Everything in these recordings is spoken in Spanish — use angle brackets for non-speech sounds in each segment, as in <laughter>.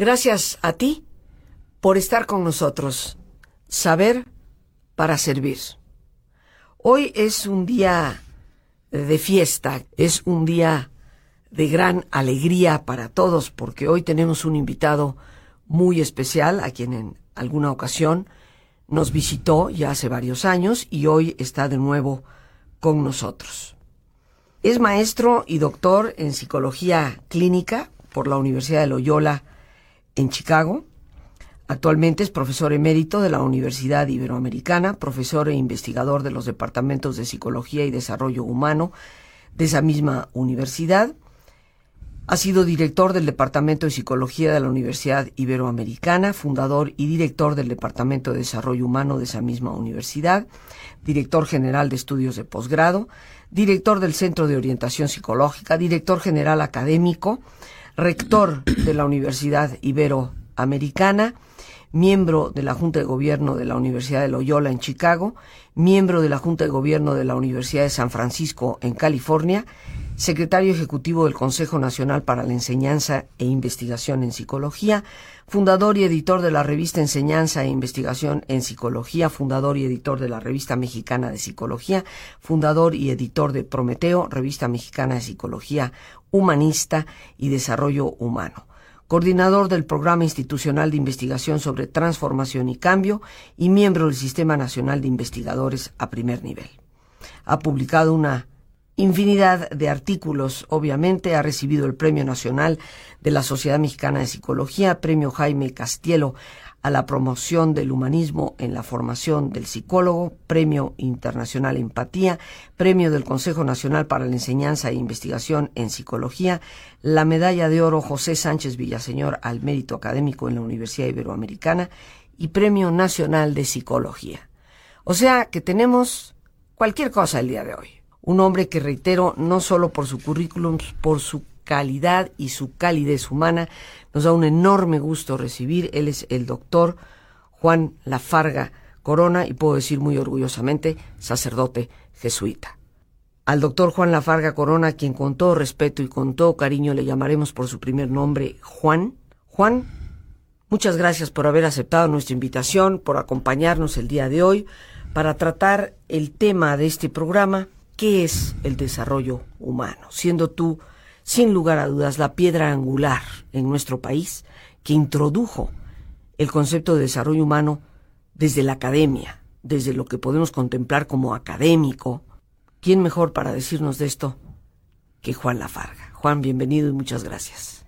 Gracias a ti por estar con nosotros. Saber para servir. Hoy es un día de fiesta, es un día de gran alegría para todos porque hoy tenemos un invitado muy especial a quien en alguna ocasión nos visitó ya hace varios años y hoy está de nuevo con nosotros. Es maestro y doctor en psicología clínica por la Universidad de Loyola en Chicago. Actualmente es profesor emérito de la Universidad Iberoamericana, profesor e investigador de los departamentos de Psicología y Desarrollo Humano de esa misma universidad. Ha sido director del Departamento de Psicología de la Universidad Iberoamericana, fundador y director del Departamento de Desarrollo Humano de esa misma universidad, director general de estudios de posgrado, director del Centro de Orientación Psicológica, director general académico, rector de la Universidad Iberoamericana, miembro de la Junta de Gobierno de la Universidad de Loyola en Chicago, miembro de la Junta de Gobierno de la Universidad de San Francisco en California, secretario ejecutivo del Consejo Nacional para la Enseñanza e Investigación en Psicología, fundador y editor de la revista Enseñanza e Investigación en Psicología, fundador y editor de la revista Mexicana de Psicología, fundador y editor de Prometeo, revista mexicana de Psicología Humanista y Desarrollo Humano coordinador del Programa Institucional de Investigación sobre Transformación y Cambio y miembro del Sistema Nacional de Investigadores a primer nivel. Ha publicado una infinidad de artículos, obviamente, ha recibido el Premio Nacional de la Sociedad Mexicana de Psicología, Premio Jaime Castielo a la promoción del humanismo en la formación del psicólogo, Premio Internacional Empatía, Premio del Consejo Nacional para la Enseñanza e Investigación en Psicología, la Medalla de Oro José Sánchez Villaseñor al Mérito Académico en la Universidad Iberoamericana y Premio Nacional de Psicología. O sea que tenemos cualquier cosa el día de hoy. Un hombre que reitero, no solo por su currículum, por su calidad y su calidez humana, nos da un enorme gusto recibir. Él es el doctor Juan Lafarga Corona y puedo decir muy orgullosamente sacerdote jesuita. Al doctor Juan Lafarga Corona, quien con todo respeto y con todo cariño le llamaremos por su primer nombre Juan. Juan, muchas gracias por haber aceptado nuestra invitación, por acompañarnos el día de hoy para tratar el tema de este programa, ¿qué es el desarrollo humano? Siendo tú sin lugar a dudas, la piedra angular en nuestro país que introdujo el concepto de desarrollo humano desde la academia, desde lo que podemos contemplar como académico. ¿Quién mejor para decirnos de esto que Juan Lafarga? Juan, bienvenido y muchas gracias.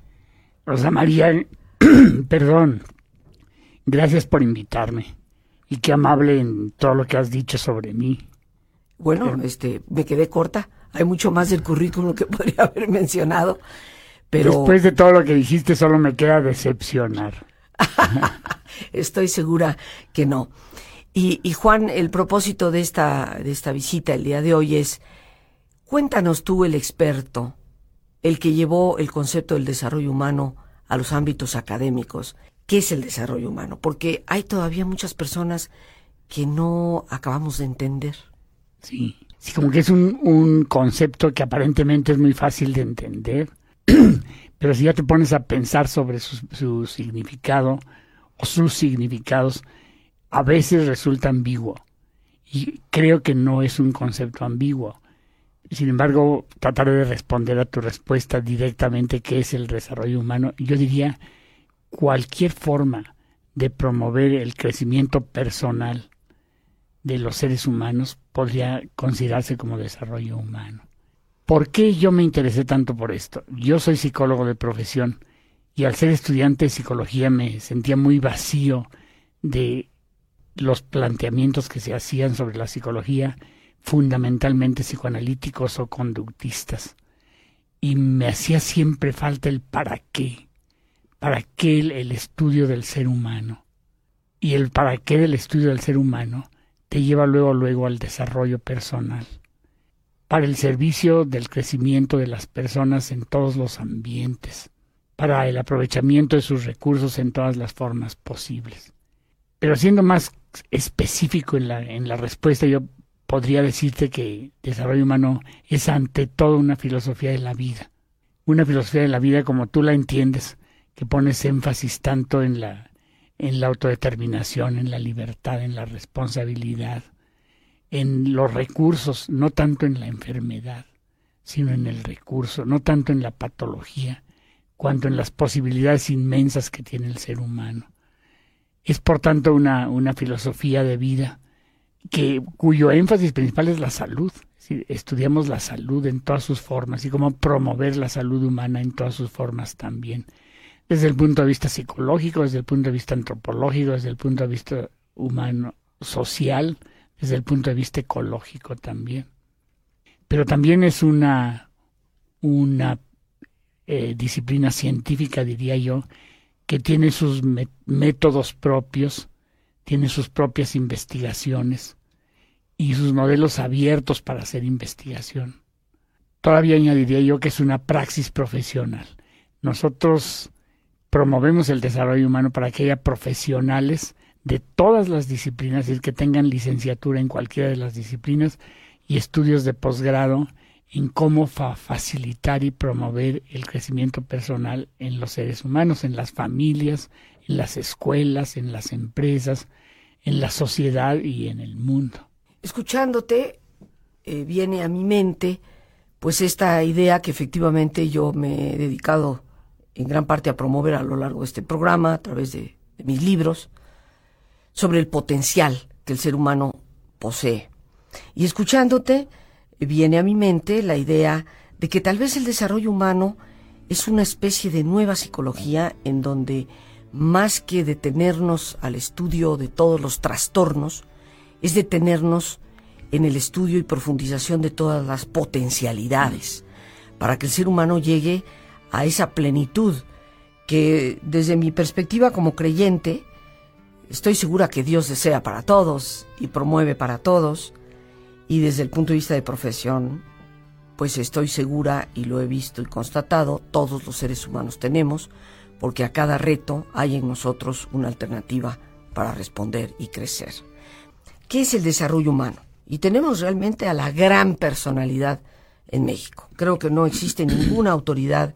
Rosa María, <clears throat> perdón, gracias por invitarme y qué amable en todo lo que has dicho sobre mí. Bueno, este, me quedé corta hay mucho más del currículum que <laughs> podría haber mencionado. Pero... Después de todo lo que dijiste, solo me queda decepcionar. <laughs> Estoy segura que no. Y, y, Juan, el propósito de esta, de esta visita el día de hoy es, cuéntanos tú, el experto, el que llevó el concepto del desarrollo humano a los ámbitos académicos. ¿Qué es el desarrollo humano? Porque hay todavía muchas personas que no acabamos de entender. Sí. Sí, como que es un, un concepto que aparentemente es muy fácil de entender, <clears throat> pero si ya te pones a pensar sobre su, su significado o sus significados, a veces resulta ambiguo. Y creo que no es un concepto ambiguo. Sin embargo, trataré de responder a tu respuesta directamente, qué es el desarrollo humano. Yo diría cualquier forma de promover el crecimiento personal de los seres humanos podría considerarse como desarrollo humano. ¿Por qué yo me interesé tanto por esto? Yo soy psicólogo de profesión y al ser estudiante de psicología me sentía muy vacío de los planteamientos que se hacían sobre la psicología, fundamentalmente psicoanalíticos o conductistas. Y me hacía siempre falta el para qué, para qué el, estudio del ser humano. Y el para qué del estudio del ser humano te lleva luego luego al desarrollo personal, para el servicio del crecimiento de las personas en todos los ambientes, para el aprovechamiento de sus recursos en todas las formas posibles. Pero siendo más específico en la, en la respuesta, yo podría decirte que desarrollo humano es ante todo una filosofía de la vida, una filosofía de la vida como tú la entiendes, que pones énfasis tanto en la, en la autodeterminación, en la libertad, en la responsabilidad, en los recursos, no tanto en la enfermedad, sino en el recurso, no tanto en la patología, cuanto en las posibilidades inmensas que tiene el ser humano. Es por tanto una, una filosofía de vida que, cuyo énfasis principal es la salud. estudiamos la salud en todas sus formas y cómo promover la salud humana en todas sus formas también. Desde el punto de vista psicológico, desde el punto de vista antropológico, desde el punto de vista humano, social, desde el punto de vista ecológico también. Pero también es una, una eh, disciplina científica, diría yo, que tiene sus métodos propios, tiene sus propias investigaciones y sus modelos abiertos para hacer investigación. Todavía añadiría yo que es una praxis profesional. Nosotros promovemos el desarrollo humano para que haya profesionales de todas las disciplinas, es decir, que tengan licenciatura en cualquiera de las disciplinas y estudios de posgrado en cómo facilitar y promover el crecimiento personal en los seres humanos, en las familias, en las escuelas, en las empresas, en la sociedad y en el mundo. Escuchándote, eh, viene a mi mente pues esta idea que efectivamente yo me he dedicado en gran parte a promover a lo largo de este programa, a través de mis libros, sobre el potencial que el ser humano posee. Y escuchándote, viene a mi mente la idea de que tal vez el desarrollo humano es una especie de nueva psicología en donde más que detenernos al estudio de todos los trastornos, es detenernos en el estudio y profundización de todas las potencialidades, para que el ser humano llegue a esa plenitud que desde mi perspectiva como creyente, estoy segura que Dios desea para todos y promueve para todos, y desde el punto de vista de profesión, pues estoy segura y lo he visto y constatado, todos los seres humanos tenemos, porque a cada reto hay en nosotros una alternativa para responder y crecer. ¿Qué es el desarrollo humano? Y tenemos realmente a la gran personalidad en México. Creo que no existe ninguna autoridad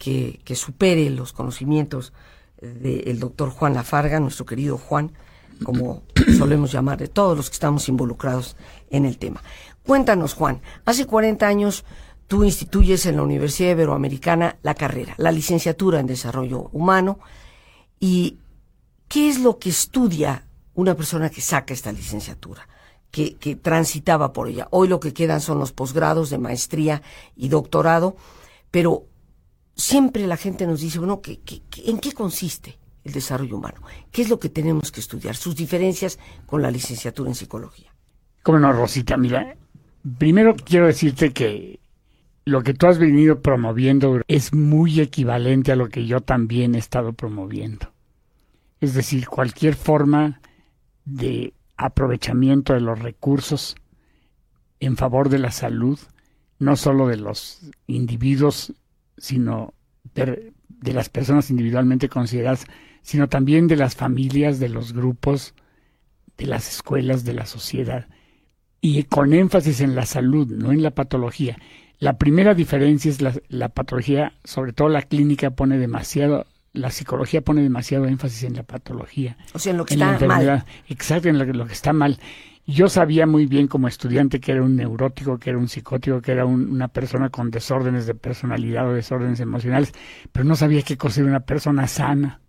que, supere los conocimientos del doctor Juan Lafarga, nuestro querido Juan, como <coughs> solemos llamar, de todos los que estamos involucrados en el tema. Cuéntanos, Juan, hace 40 años tú instituyes en la Universidad Iberoamericana la carrera, la licenciatura en Desarrollo Humano, y ¿qué es lo que estudia una persona que saca esta licenciatura? Que, que, transitaba por ella. Hoy lo que quedan son los posgrados de maestría y doctorado, pero siempre la gente nos dice, bueno, ¿qué, en qué consiste? el desarrollo humano. ¿Qué es lo que tenemos que estudiar? Sus diferencias con la licenciatura en psicología. Cómo no, Rosita, mira, primero quiero decirte que lo que tú has venido promoviendo es muy equivalente a lo que yo también he estado promoviendo. Es decir, cualquier forma de aprovechamiento de los recursos en favor de la salud, no solo de los individuos, sino de, de las personas individualmente consideradas sino también de las familias, de los grupos, de las escuelas, de la sociedad, y con énfasis en la salud, no en la patología. La primera diferencia es la, la patología, sobre todo la clínica pone demasiado, la psicología pone demasiado énfasis en la patología. O sea, en lo que está mal. Exacto, en lo, que está mal. Yo sabía muy bien como estudiante que era un neurótico, que era un psicótico, que era una persona con desórdenes de personalidad o desórdenes emocionales, pero no sabía qué cosa era una persona sana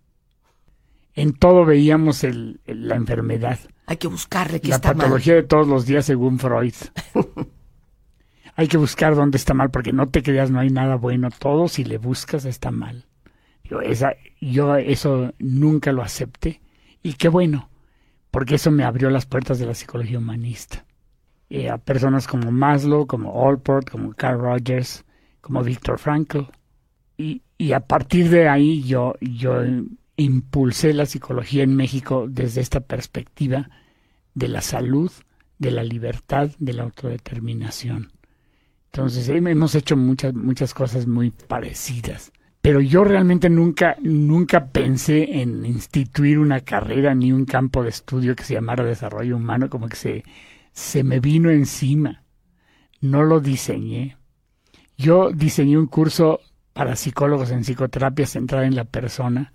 en todo veíamos el, la enfermedad. Hay que buscarle qué la está mal. La patología de todos los días según Freud. <laughs> hay que buscar dónde está mal, porque no te creas, no hay nada bueno. Todo si le buscas está mal. Yo, esa, yo eso nunca lo acepté. Y qué bueno, porque eso me abrió las puertas de la psicología humanista. Eh, a personas como Maslow, como Allport, como Carl Rogers, como Viktor Frankl. Y, y a partir de ahí yo, yo impulsé la psicología en México desde esta perspectiva de la salud, de la libertad, de la autodeterminación. Entonces hemos hecho muchas muchas cosas muy parecidas, pero yo realmente nunca nunca pensé en instituir una carrera ni un campo de estudio que se llamara desarrollo humano, como que se se me vino encima. No lo diseñé. Yo diseñé un curso para psicólogos en psicoterapia centrada en la persona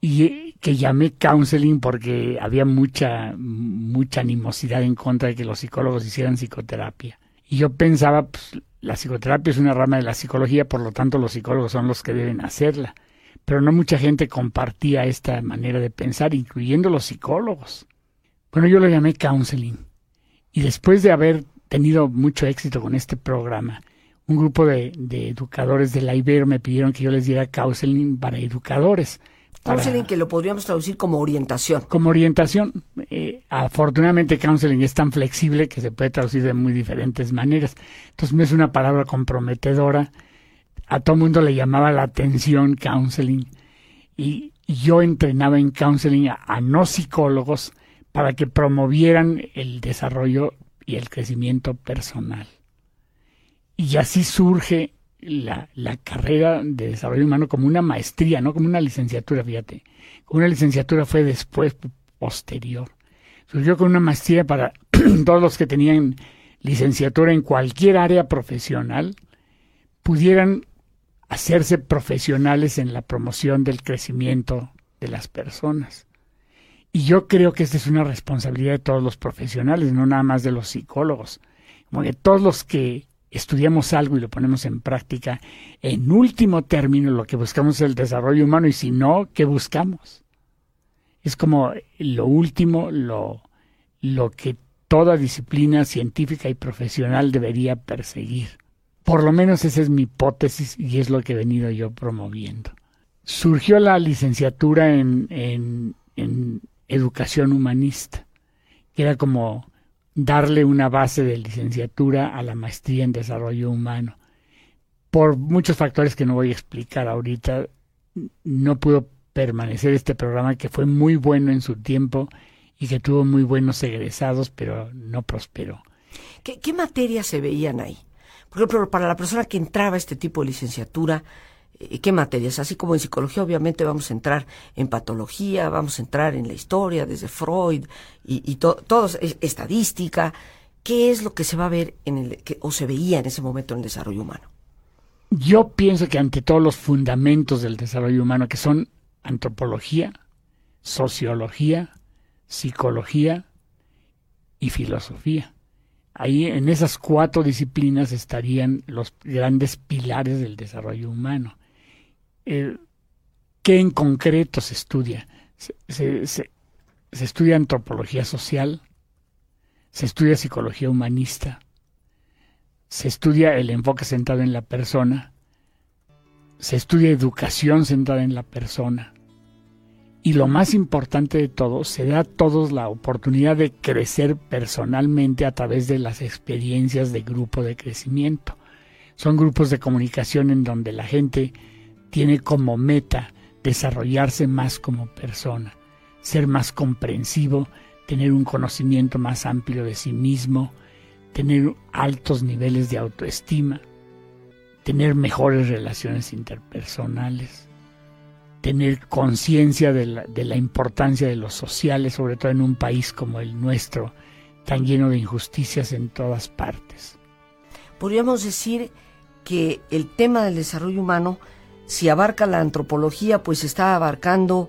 y que llamé counseling porque había mucha mucha animosidad en contra de que los psicólogos hicieran psicoterapia. Y yo pensaba, pues, la psicoterapia es una rama de la psicología, por lo tanto los psicólogos son los que deben hacerla. Pero no mucha gente compartía esta manera de pensar, incluyendo los psicólogos. Bueno, yo lo llamé counseling. Y después de haber tenido mucho éxito con este programa, un grupo de, educadores de la Ibero me pidieron que yo les diera counseling para educadores. Counseling que lo podríamos traducir como orientación. Como orientación. Eh, afortunadamente counseling es tan flexible que se puede traducir de muy diferentes maneras. Entonces no es una palabra comprometedora. A todo mundo le llamaba la atención counseling. Y yo entrenaba en counseling a no psicólogos para que promovieran el desarrollo y el crecimiento personal. Y así surge la, carrera de desarrollo humano como una maestría, no como una licenciatura, fíjate. Una licenciatura fue después, posterior. Surgió con una maestría para <clears throat> todos los que tenían licenciatura en cualquier área profesional, pudieran hacerse profesionales en la promoción del crecimiento de las personas. Y yo creo que esta es una responsabilidad de todos los profesionales, no nada más de los psicólogos. Como que todos los que estudiamos algo y lo ponemos en práctica, en último término lo que buscamos es el desarrollo humano y si no, ¿qué buscamos? Es como lo último, lo, lo que toda disciplina científica y profesional debería perseguir. Por lo menos esa es mi hipótesis y es lo que he venido yo promoviendo. Surgió la licenciatura en, en, en educación humanista, que era como darle una base de licenciatura a la maestría en desarrollo humano. Por muchos factores que no voy a explicar ahorita, no pudo permanecer este programa que fue muy bueno en su tiempo y que tuvo muy buenos egresados, pero no prosperó. ¿Qué, materias se veían ahí? Por ejemplo, para la persona que entraba a este tipo de licenciatura, qué materias. Así como en psicología, obviamente vamos a entrar en patología, vamos a entrar en la historia, desde Freud y, y todo, estadística. ¿Qué es lo que se va a ver en el, que, o se veía en ese momento en el desarrollo humano? Yo pienso que ante todos los fundamentos del desarrollo humano, que son antropología, sociología, psicología y filosofía. Ahí en esas cuatro disciplinas estarían los grandes pilares del desarrollo humano. ¿Qué en concreto se estudia? Se, se, estudia antropología social, se estudia psicología humanista, se estudia el enfoque centrado en la persona, se estudia educación centrada en la persona. Y lo más importante de todo, se da a todos la oportunidad de crecer personalmente a través de las experiencias de grupo de crecimiento. Son grupos de comunicación en donde la gente tiene como meta desarrollarse más como persona, ser más comprensivo, tener un conocimiento más amplio de sí mismo, tener altos niveles de autoestima, tener mejores relaciones interpersonales, tener conciencia de la, importancia de los sociales, sobre todo en un país como el nuestro, tan lleno de injusticias en todas partes. Podríamos decir que el tema del desarrollo humano si abarca la antropología, pues está abarcando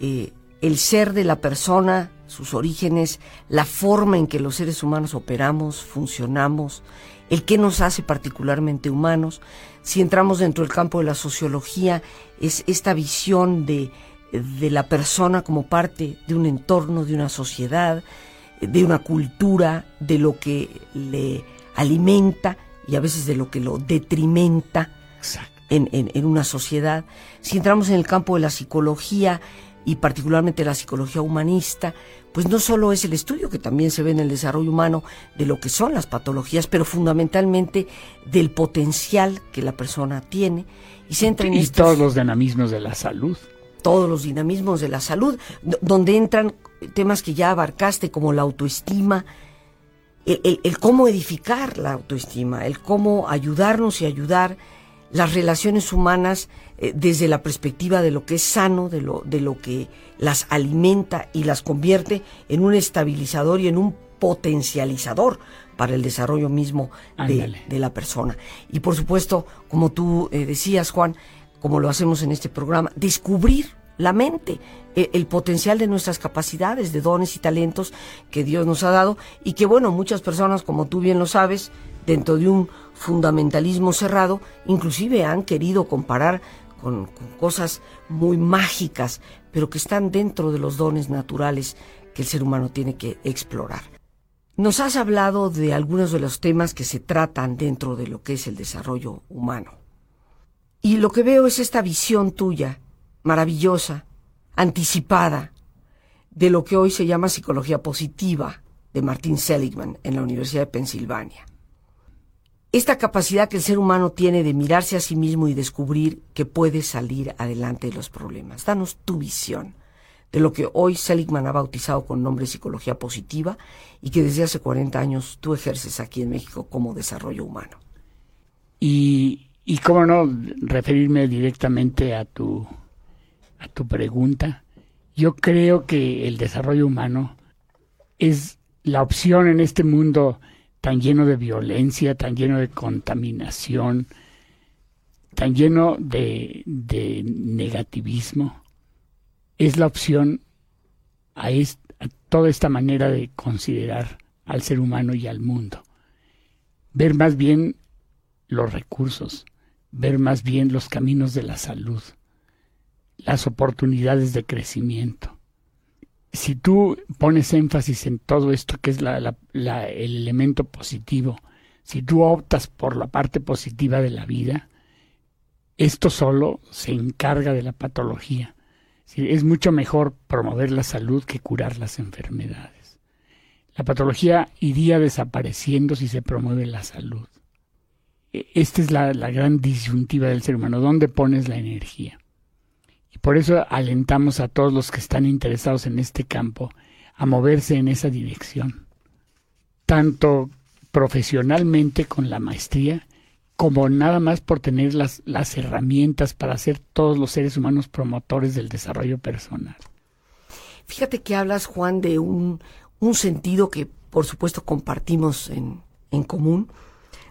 eh, el ser de la persona, sus orígenes, la forma en que los seres humanos operamos, funcionamos, el que nos hace particularmente humanos. Si entramos dentro del campo de la sociología, es esta visión de, de la persona como parte de un entorno, de una sociedad, de una cultura, de lo que le alimenta y a veces de lo que lo detrimenta. Exacto en, en, una sociedad. Si entramos en el campo de la psicología y particularmente la psicología humanista, pues no solo es el estudio que también se ve en el desarrollo humano de lo que son las patologías, pero fundamentalmente del potencial que la persona tiene y se entra en y todos los dinamismos de la salud. Todos los dinamismos de la salud, donde entran temas que ya abarcaste como la autoestima, el, el cómo edificar la autoestima, el cómo ayudarnos y ayudar las relaciones humanas eh, desde la perspectiva de lo que es sano, de lo, de lo que las alimenta y las convierte en un estabilizador y en un potencializador para el desarrollo mismo de, de, la persona. Y por supuesto, como tú eh, decías, Juan, como lo hacemos en este programa, descubrir la mente, e, el potencial de nuestras capacidades, de dones y talentos que Dios nos ha dado y que bueno, muchas personas, como tú bien lo sabes, dentro de un fundamentalismo cerrado, inclusive han querido comparar con, con cosas muy mágicas, pero que están dentro de los dones naturales que el ser humano tiene que explorar. Nos has hablado de algunos de los temas que se tratan dentro de lo que es el desarrollo humano. Y lo que veo es esta visión tuya maravillosa, anticipada, de lo que hoy se llama psicología positiva de Martin Seligman en la Universidad de Pensilvania. Esta capacidad que el ser humano tiene de mirarse a sí mismo y descubrir que puede salir adelante de los problemas. Danos tu visión de lo que hoy Seligman ha bautizado con nombre psicología positiva y que desde hace 40 años tú ejerces aquí en México como desarrollo humano. Y, y cómo no referirme directamente a tu a tu pregunta, yo creo que el desarrollo humano es la opción en este mundo tan lleno de violencia, tan lleno de contaminación, tan lleno de, negativismo. Es la opción a, toda esta manera de considerar al ser humano y al mundo. Ver más bien los recursos, ver más bien los caminos de la salud, las oportunidades de crecimiento. Si tú pones énfasis en todo esto que es el elemento positivo, si tú optas por la parte positiva de la vida, esto solo se encarga de la patología. Es mucho mejor promover la salud que curar las enfermedades. La patología iría desapareciendo si se promueve la salud. E, esta es la, la gran disyuntiva del ser humano. ¿Dónde pones la energía? Por eso alentamos a todos los que están interesados en este campo a moverse en esa dirección, tanto profesionalmente con la maestría, como nada más por tener las, las herramientas para ser todos los seres humanos promotores del desarrollo personal. Fíjate que hablas, Juan, de un, un sentido que por supuesto compartimos en, en común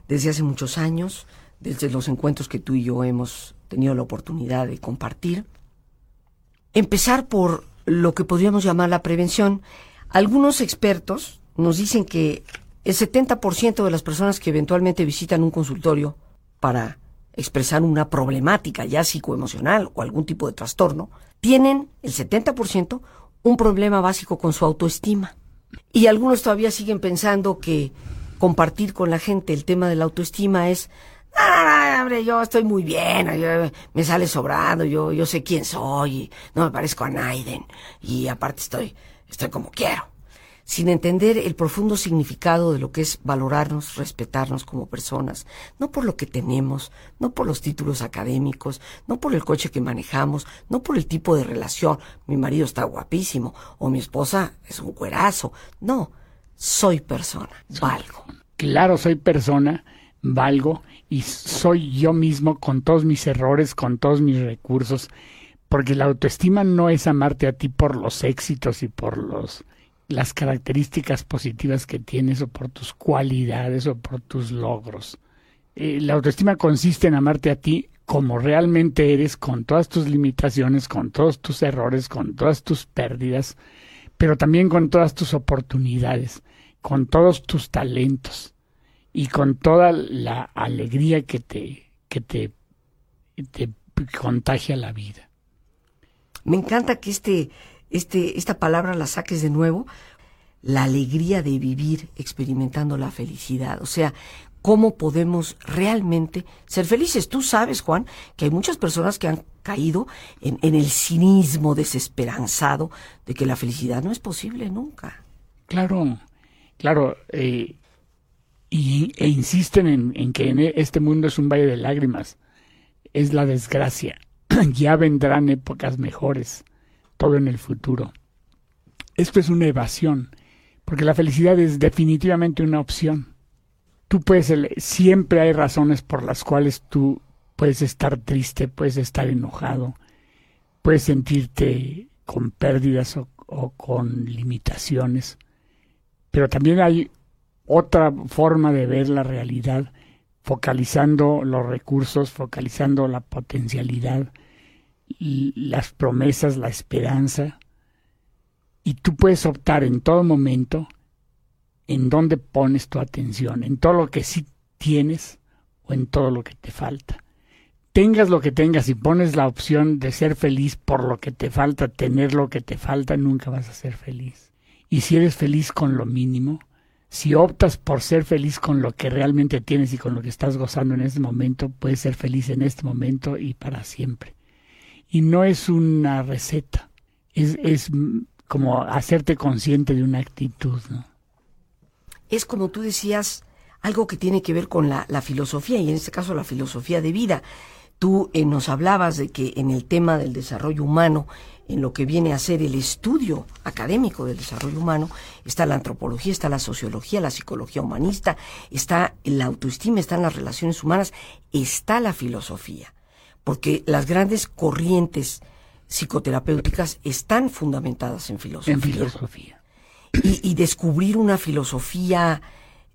desde hace muchos años, desde los encuentros que tú y yo hemos tenido la oportunidad de compartir, empezar por lo que podríamos llamar la prevención. Algunos expertos nos dicen que el 70% de las personas que eventualmente visitan un consultorio para expresar una problemática ya psicoemocional o algún tipo de trastorno, tienen el 70% un problema básico con su autoestima. Y algunos todavía siguen pensando que compartir con la gente el tema de la autoestima es Ah, hombre, yo estoy muy bien, me sale sobrando, yo, yo sé quién soy, no me parezco a Naiden, y aparte estoy, estoy como quiero. Sin entender el profundo significado de lo que es valorarnos, respetarnos como personas, no por lo que tenemos, no por los títulos académicos, no por el coche que manejamos, no por el tipo de relación, mi marido está guapísimo, o mi esposa es un cuerazo, no, soy persona, valgo. Claro, soy persona, valgo, y soy yo mismo con todos mis errores, con todos mis recursos, porque la autoestima no es amarte a ti por los éxitos y por los las características positivas que tienes o por tus cualidades o por tus logros. Eh, la autoestima consiste en amarte a ti como realmente eres, con todas tus limitaciones, con todos tus errores, con todas tus pérdidas, pero también con todas tus oportunidades, con todos tus talentos y con toda la alegría que te, que te, te contagia la vida. Me encanta que este, este, esta palabra la saques de nuevo, la alegría de vivir experimentando la felicidad. O sea, cómo podemos realmente ser felices. Tú sabes, Juan, que hay muchas personas que han caído en, en el cinismo desesperanzado de que la felicidad no es posible nunca. Claro, claro. Eh, y, e insisten en, que en este mundo es un valle de lágrimas. Es la desgracia. <clears throat> ya vendrán épocas mejores, todo en el futuro. Esto es una evasión, porque la felicidad es definitivamente una opción. Tú puedes, siempre hay razones por las cuales tú puedes estar triste, puedes estar enojado, puedes sentirte con pérdidas o con limitaciones, pero también hay otra forma de ver la realidad, focalizando los recursos, focalizando la potencialidad, las promesas, la esperanza. Y tú puedes optar en todo momento en dónde pones tu atención, en todo lo que sí tienes o en todo lo que te falta. Tengas lo que tengas y pones la opción de ser feliz por lo que te falta, tener lo que te falta, nunca vas a ser feliz. Y si eres feliz con lo mínimo, si optas por ser feliz con lo que realmente tienes y con lo que estás gozando en este momento, puedes ser feliz en este momento y para siempre. Y no es una receta, es, es como hacerte consciente de una actitud. Es como tú decías, algo que tiene que ver con la, la filosofía, y en este caso la filosofía de vida. Tú eh, nos hablabas de que en el tema del desarrollo humano, en lo que viene a ser el estudio académico del desarrollo humano, está la antropología, está la sociología, la psicología humanista, está la autoestima, están las relaciones humanas, está la filosofía. Porque las grandes corrientes psicoterapéuticas están fundamentadas en filosofía. En filosofía. Y, y descubrir una filosofía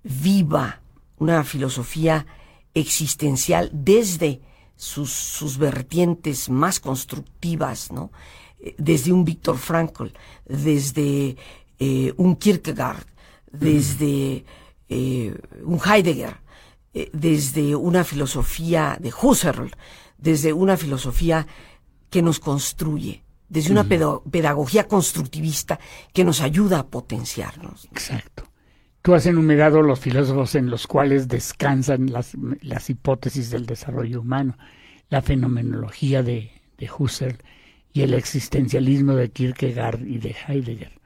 viva, una filosofía existencial desde sus, sus vertientes más constructivas, ¿no? Eh, desde un Víctor Frankl, desde eh, un Kierkegaard, desde eh, un Heidegger, desde una filosofía de Husserl, desde una filosofía que nos construye, desde una pedagogía constructivista que nos ayuda a potenciarnos. Exacto. Tú has enumerado los filósofos en los cuales descansan las, las hipótesis del desarrollo humano, la fenomenología de, de Husserl y el existencialismo de Kierkegaard y de Heidegger.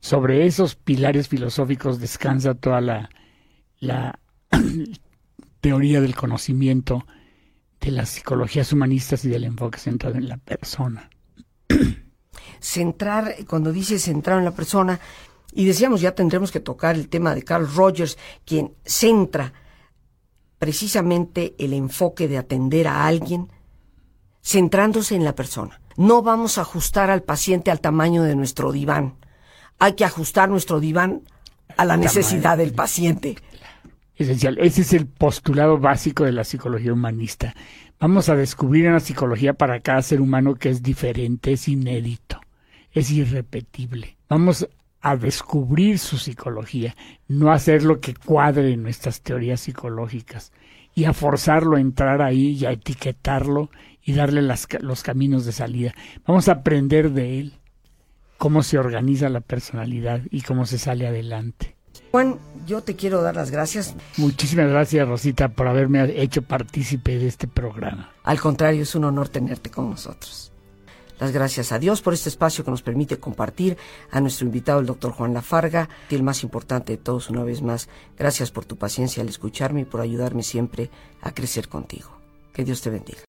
Sobre esos pilares filosóficos descansa toda la, <clears throat> teoría del conocimiento, de las psicologías humanistas y del enfoque centrado en la persona. Centrar, cuando dice centrar en la persona, y decíamos, ya tendremos que tocar el tema de Carl Rogers, quien centra precisamente el enfoque de atender a alguien centrándose en la persona. No vamos a ajustar al paciente al tamaño de nuestro diván. Hay que ajustar nuestro diván a la necesidad del paciente. Esencial. Ese es el postulado básico de la psicología humanista. Vamos a descubrir una psicología para cada ser humano que es diferente, es inédito, es irrepetible. Vamos a descubrir su psicología, no hacer lo que cuadre en nuestras teorías psicológicas y a forzarlo a entrar ahí y a etiquetarlo y darle los caminos de salida. Vamos a aprender de él cómo se organiza la personalidad y cómo se sale adelante. Juan, yo te quiero dar las gracias. Muchísimas gracias, Rosita, por haberme hecho partícipe de este programa. Al contrario, es un honor tenerte con nosotros. Las gracias a Dios por este espacio que nos permite compartir a nuestro invitado, el doctor Juan Lafarga, y el más importante de todos, una vez más, gracias por tu paciencia al escucharme y por ayudarme siempre a crecer contigo. Que Dios te bendiga.